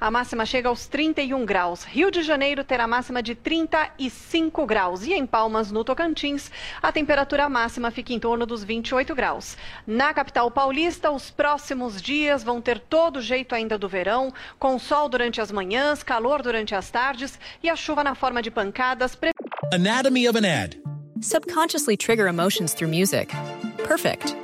a máxima chega aos 31 graus. Rio de Janeiro terá máxima de 35 graus. E em Palmas, no Tocantins, a temperatura máxima fica em torno dos 28 graus. Na capital paulista, os próximos dias vão ter todo jeito ainda do verão, com sol durante as manhãs, calor durante as tardes e a chuva na forma de pancadas. Anatomy of an ad. Subconsciously trigger emotions through music. Perfect.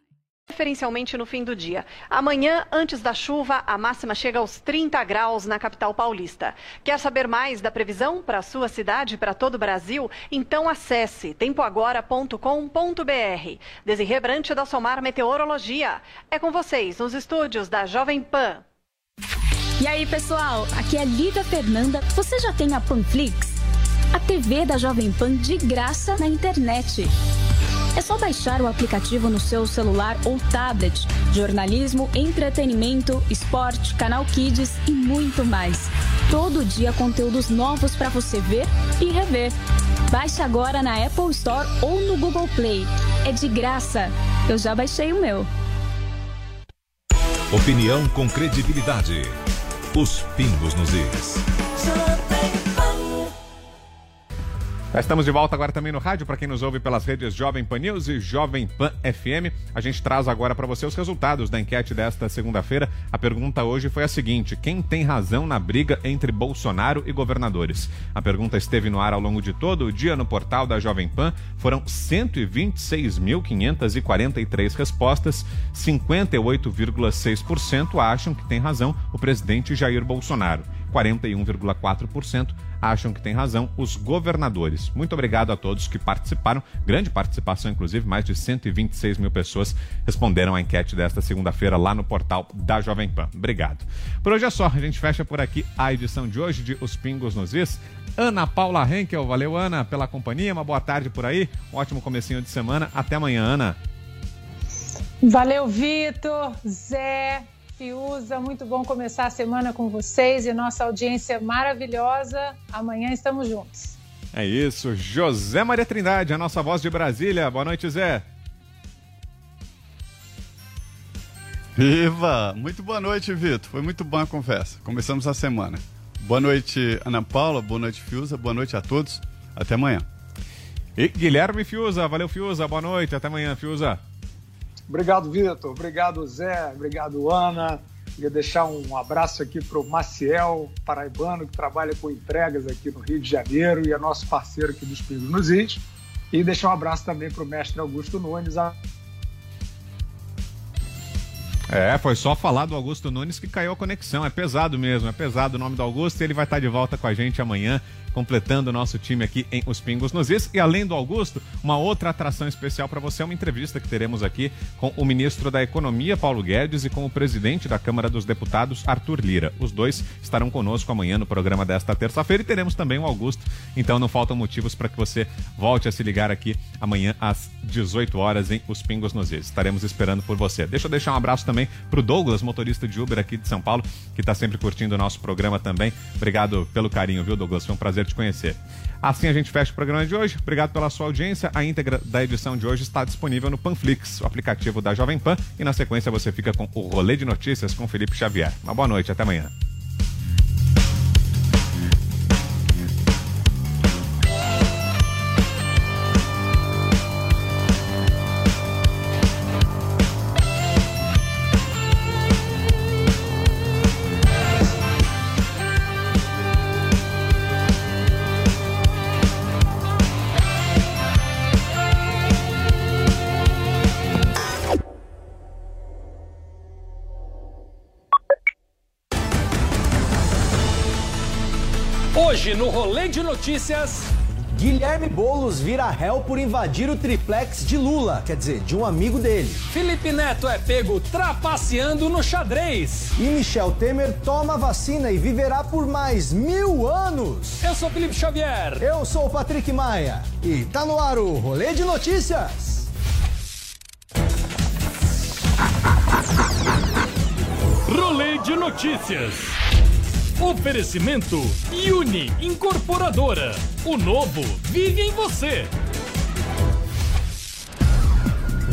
preferencialmente no fim do dia. Amanhã, antes da chuva, a máxima chega aos 30 graus na capital paulista. Quer saber mais da previsão para a sua cidade e para todo o Brasil? Então acesse tempoagora.com.br. Desirê Brante da Somar Meteorologia. É com vocês nos estúdios da Jovem Pan. E aí, pessoal? Aqui é Lívia Fernanda. Você já tem a Panflix? A TV da Jovem Pan de graça na internet. É só baixar o aplicativo no seu celular ou tablet. Jornalismo, entretenimento, esporte, canal Kids e muito mais. Todo dia conteúdos novos para você ver e rever. Baixe agora na Apple Store ou no Google Play. É de graça. Eu já baixei o meu. Opinião com credibilidade. Os pingos nos is. Já estamos de volta agora também no rádio, para quem nos ouve pelas redes Jovem Pan News e Jovem Pan FM. A gente traz agora para você os resultados da enquete desta segunda-feira. A pergunta hoje foi a seguinte: quem tem razão na briga entre Bolsonaro e governadores? A pergunta esteve no ar ao longo de todo o dia no portal da Jovem Pan. Foram 126.543 respostas. 58,6% acham que tem razão o presidente Jair Bolsonaro. 41,4% acham que tem razão os governadores. Muito obrigado a todos que participaram, grande participação, inclusive, mais de 126 mil pessoas responderam à enquete desta segunda-feira lá no portal da Jovem Pan. Obrigado. Por hoje é só, a gente fecha por aqui a edição de hoje de Os Pingos nos Is. Ana Paula Henkel, valeu Ana pela companhia, uma boa tarde por aí, um ótimo comecinho de semana, até amanhã Ana. Valeu Vitor, Zé, Fiuza, muito bom começar a semana com vocês e nossa audiência maravilhosa. Amanhã estamos juntos. É isso, José Maria Trindade, a nossa voz de Brasília. Boa noite, Zé. Viva! Muito boa noite, Vitor. Foi muito boa a conversa. Começamos a semana. Boa noite, Ana Paula. Boa noite, Fiuza. Boa noite a todos. Até amanhã. E Guilherme Fiuza. Valeu, Fiuza. Boa noite. Até amanhã, Fiuza. Obrigado, Vitor. Obrigado, Zé. Obrigado, Ana. Queria deixar um abraço aqui para o Maciel, paraibano, que trabalha com entregas aqui no Rio de Janeiro e é nosso parceiro aqui dos Pingos nos Is. E deixar um abraço também para o mestre Augusto Nunes. É, foi só falar do Augusto Nunes que caiu a conexão. É pesado mesmo, é pesado o nome do Augusto. Ele vai estar de volta com a gente amanhã completando o nosso time aqui em Os Pingos nos Is. E além do Augusto, uma outra atração especial para você é uma entrevista que teremos aqui com o ministro da Economia, Paulo Guedes, e com o presidente da Câmara dos Deputados, Arthur Lira. Os dois estarão conosco amanhã no programa desta terça-feira e teremos também o Augusto. Então não faltam motivos para que você volte a se ligar aqui amanhã às 18 horas em Os Pingos nos Is. Estaremos esperando por você. Deixa eu deixar um abraço também para o Douglas, motorista de Uber aqui de São Paulo, que está sempre curtindo o nosso programa também. Obrigado pelo carinho, viu, Douglas? Foi um prazer prazer te conhecer. Assim a gente fecha o programa de hoje. Obrigado pela sua audiência. A íntegra da edição de hoje está disponível no Panflix, o aplicativo da Jovem Pan. E na sequência você fica com o Rolê de Notícias com Felipe Xavier. Uma boa noite, até amanhã. Rolê de Notícias. Guilherme Boulos vira réu por invadir o triplex de Lula, quer dizer, de um amigo dele. Felipe Neto é pego trapaceando no xadrez. E Michel Temer toma vacina e viverá por mais mil anos. Eu sou Felipe Xavier. Eu sou o Patrick Maia. E tá no ar o Rolê de Notícias. Rolê de Notícias. Oferecimento Uni Incorporadora. O novo vive em você.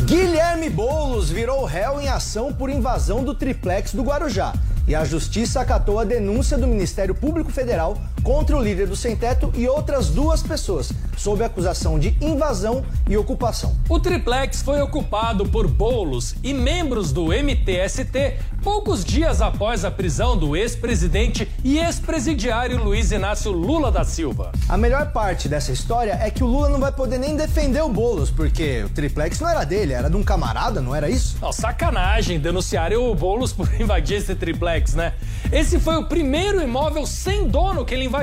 Guilherme Boulos virou réu em ação por invasão do triplex do Guarujá. E a justiça acatou a denúncia do Ministério Público Federal contra o líder do Sem Teto e outras duas pessoas, sob acusação de invasão e ocupação. O triplex foi ocupado por Bolos e membros do MTST poucos dias após a prisão do ex-presidente e ex-presidiário Luiz Inácio Lula da Silva. A melhor parte dessa história é que o Lula não vai poder nem defender o Bolos, porque o triplex não era dele, era de um camarada, não era isso? Não, sacanagem denunciarem o Bolos por invadir esse triplex, né? Esse foi o primeiro imóvel sem dono que ele invadiu.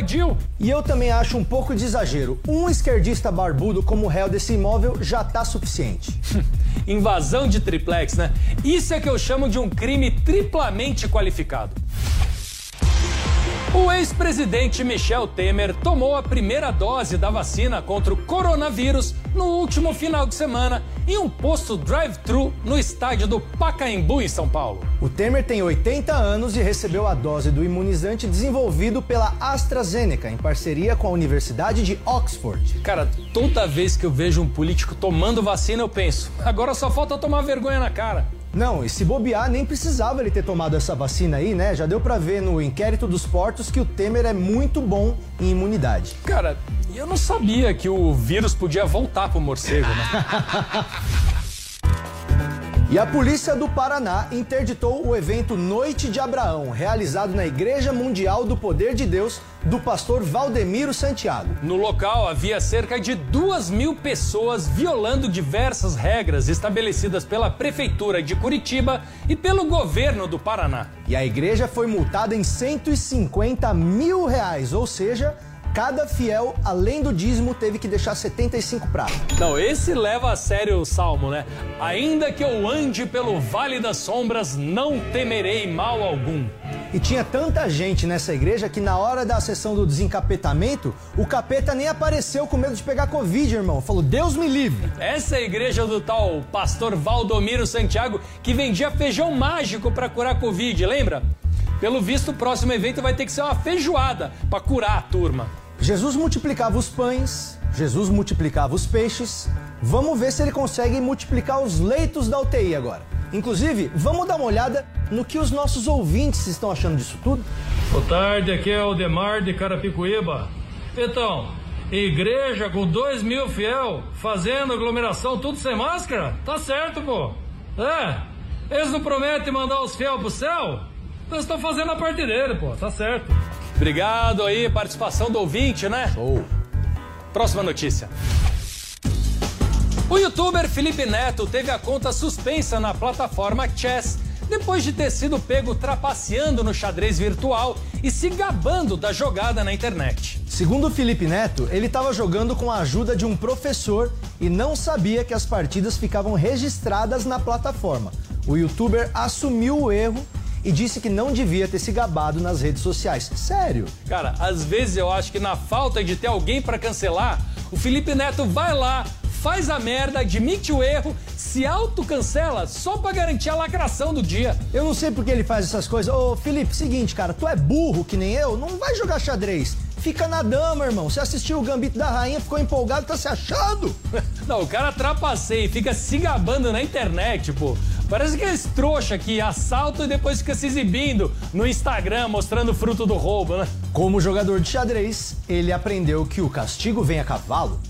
E eu também acho um pouco de exagero. Um esquerdista barbudo como réu desse imóvel já tá suficiente. Invasão de triplex, né? Isso é que eu chamo de um crime triplamente qualificado. O ex-presidente Michel Temer tomou a primeira dose da vacina contra o coronavírus no último final de semana em um posto drive-thru no estádio do Pacaembu, em São Paulo. O Temer tem 80 anos e recebeu a dose do imunizante desenvolvido pela AstraZeneca, em parceria com a Universidade de Oxford. Cara, toda vez que eu vejo um político tomando vacina, eu penso, agora só falta tomar vergonha na cara. Não, e se bobear, nem precisava ele ter tomado essa vacina aí, né? Já deu pra ver no inquérito dos portos que o Temer é muito bom em imunidade. Cara, eu não sabia que o vírus podia voltar pro morcego, né? E a polícia do Paraná interditou o evento Noite de Abraão, realizado na Igreja Mundial do Poder de Deus do pastor Valdemiro Santiago. No local havia cerca de duas mil pessoas violando diversas regras estabelecidas pela Prefeitura de Curitiba e pelo governo do Paraná. E a igreja foi multada em 150 mil reais, ou seja, Cada fiel, além do dízimo, teve que deixar 75 pratos. Não, esse leva a sério o salmo, né? Ainda que eu ande pelo vale das sombras, não temerei mal algum. E tinha tanta gente nessa igreja que na hora da sessão do desencapetamento, o capeta nem apareceu com medo de pegar Covid, irmão. Falou, Deus me livre. Essa é a igreja do tal pastor Valdomiro Santiago que vendia feijão mágico para curar Covid, lembra? Pelo visto, o próximo evento vai ter que ser uma feijoada para curar a turma. Jesus multiplicava os pães, Jesus multiplicava os peixes. Vamos ver se ele consegue multiplicar os leitos da UTI agora. Inclusive, vamos dar uma olhada no que os nossos ouvintes estão achando disso tudo. Boa tarde, aqui é o Demar de Carapicuíba. Então, igreja com dois mil fiel fazendo aglomeração, tudo sem máscara? Tá certo, pô. É, eles não prometem mandar os fiel pro céu? Eles estão fazendo a parte dele, pô, tá certo. Obrigado aí, participação do ouvinte, né? Show. Próxima notícia. O youtuber Felipe Neto teve a conta suspensa na plataforma Chess depois de ter sido pego trapaceando no xadrez virtual e se gabando da jogada na internet. Segundo o Felipe Neto, ele estava jogando com a ajuda de um professor e não sabia que as partidas ficavam registradas na plataforma. O youtuber assumiu o erro e disse que não devia ter se gabado nas redes sociais. Sério? Cara, às vezes eu acho que na falta de ter alguém para cancelar, o Felipe Neto vai lá, faz a merda, admite o erro, se autocancela só pra garantir a lacração do dia. Eu não sei por que ele faz essas coisas. Ô, Felipe, seguinte, cara, tu é burro que nem eu, não vai jogar xadrez. Fica na dama, irmão. Você assistiu o Gambito da Rainha, ficou empolgado, tá se achando? Não, o cara trapaceia e fica se gabando na internet, pô. Parece que é esse trouxa que assalta e depois fica se exibindo no Instagram, mostrando o fruto do roubo, né? Como jogador de xadrez, ele aprendeu que o castigo vem a cavalo.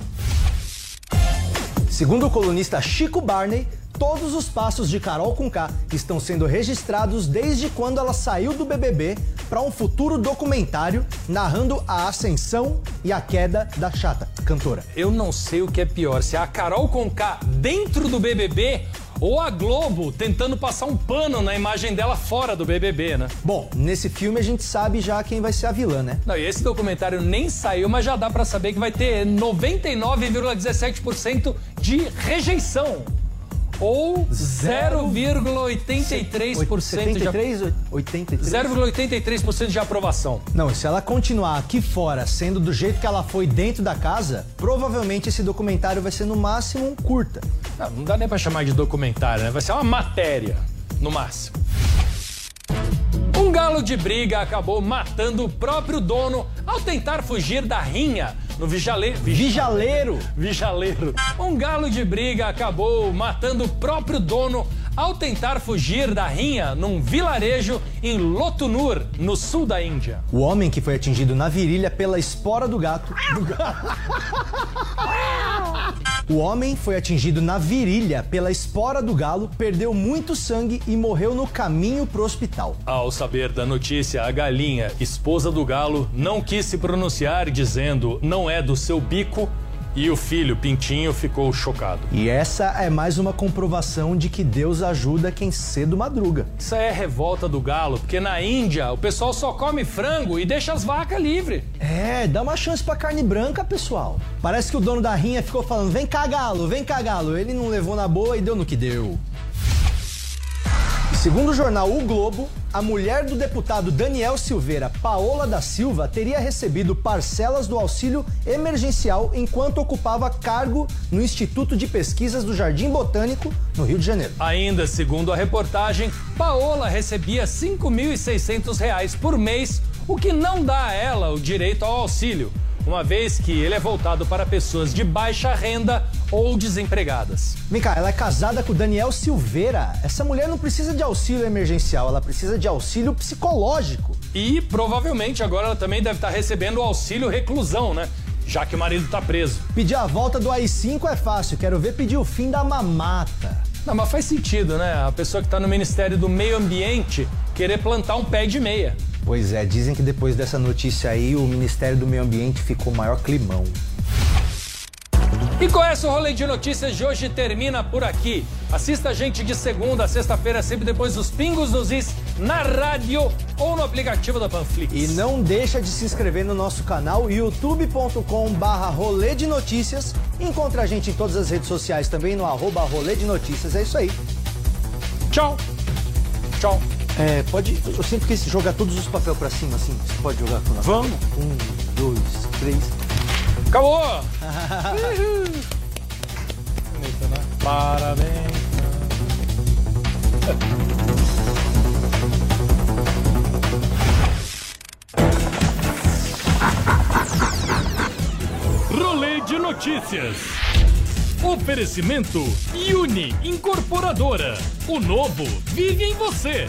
Segundo o colunista Chico Barney, todos os passos de Carol Conká estão sendo registrados desde quando ela saiu do BBB para um futuro documentário narrando a ascensão e a queda da chata cantora. Eu não sei o que é pior, se é a Carol Conká dentro do BBB Ou a Globo tentando passar um pano na imagem dela fora do BBB, né? Bom, nesse filme a gente sabe já quem vai ser a vilã, né? Não, e esse documentário nem saiu, mas já dá pra saber que vai ter 99,17% de rejeição. Ou 0,83% de 73, 83? 0,83% de aprovação. Não, e se ela continuar aqui fora, sendo do jeito que ela foi dentro da casa, provavelmente esse documentário vai ser no máximo um curta. Não, não dá nem pra chamar de documentário, né? Vai ser uma matéria, no máximo. Um galo de briga acabou matando o próprio dono ao tentar fugir da rinha no Vijale... Vijaleiro! Vijaleiro. Um galo de briga acabou matando o próprio dono ao tentar fugir da rinha num vilarejo em Lotunur, no sul da Índia. O homem que foi atingido na virilha pela espora do gato. Do gato. O homem foi atingido na virilha pela espora do galo, perdeu muito sangue e morreu no caminho pro hospital. Ao saber da notícia, a galinha, esposa do galo, não quis se pronunciar, dizendo não é do seu bico. E o filho, Pintinho, ficou chocado. E essa é mais uma comprovação de que Deus ajuda quem cedo madruga. Isso é revolta do galo, porque na Índia o pessoal só come frango e deixa as vacas livres. É, dá uma chance pra carne branca, pessoal. Parece que o dono da rinha ficou falando: vem cá, galo, vem cá, galo. Ele não levou na boa e deu no que deu. Segundo o jornal O Globo, a mulher do deputado Daniel Silveira, Paola da Silva, teria recebido parcelas do auxílio emergencial enquanto ocupava cargo no Instituto de Pesquisas do Jardim Botânico, no Rio de Janeiro. Ainda segundo a reportagem, Paola recebia 5.600 reais por mês, o que não dá a ela o direito ao auxílio, uma vez que ele é voltado para pessoas de baixa renda ou desempregadas. Vem cá, ela é casada com o Daniel Silveira. Essa mulher não precisa de auxílio emergencial, ela precisa de auxílio psicológico. E provavelmente agora ela também deve estar recebendo o auxílio reclusão, né? Já que o marido tá preso. Pedir a volta do AI-5 é fácil, quero ver pedir o fim da mamata. Não, mas faz sentido, né? A pessoa que tá no Ministério do Meio Ambiente querer plantar um pé de meia. Pois é, dizem que depois dessa notícia aí o Ministério do Meio Ambiente ficou maior climão. E com essa o rolê de notícias de hoje termina por aqui. Assista a gente de segunda a sexta-feira, sempre depois dos Pingos nos Is, na rádio ou no aplicativo da Panflix. E não deixa de se inscrever no nosso canal youtube.com barra rolê de notícias. Encontra a gente em todas as redes sociais também no arroba rolê de notícias. É isso aí. Tchau. Tchau. É, pode. Eu sempre quis jogar todos os papéis pra cima, assim. Você pode jogar com nós? Vamos. Um, dois, três. Acabou! Bonito, né? Parabéns. Rolê de notícias. Oferecimento Uni Incorporadora. O novo vive em você.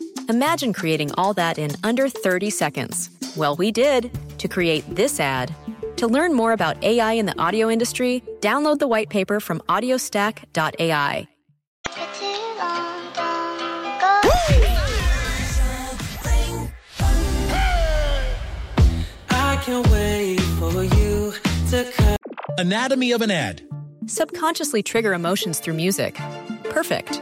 Imagine creating all that in under 30 seconds. Well, we did to create this ad. To learn more about AI in the audio industry, download the white paper from audiostack.ai. I can't wait for you to come. Anatomy of an ad. Subconsciously trigger emotions through music. Perfect.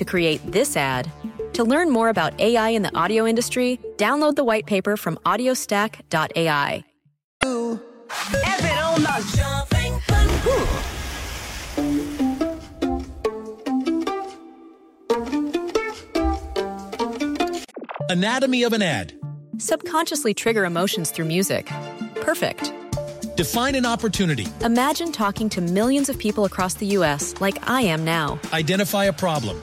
to create this ad. To learn more about AI in the audio industry, download the white paper from audiostack.ai. É verão na Jovem Pan. Anatomy of an ad. Subconsciously trigger emotions through music. Perfect. Define an opportunity. Imagine talking to millions of people across the US like I am now. Identify a problem.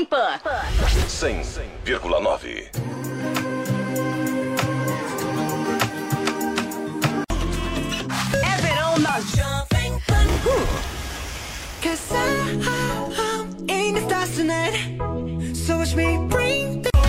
Jovem Pan. 100,9. É verão na Jovem Pan. Cause I, I, ain't it fascinating? So watch me bring the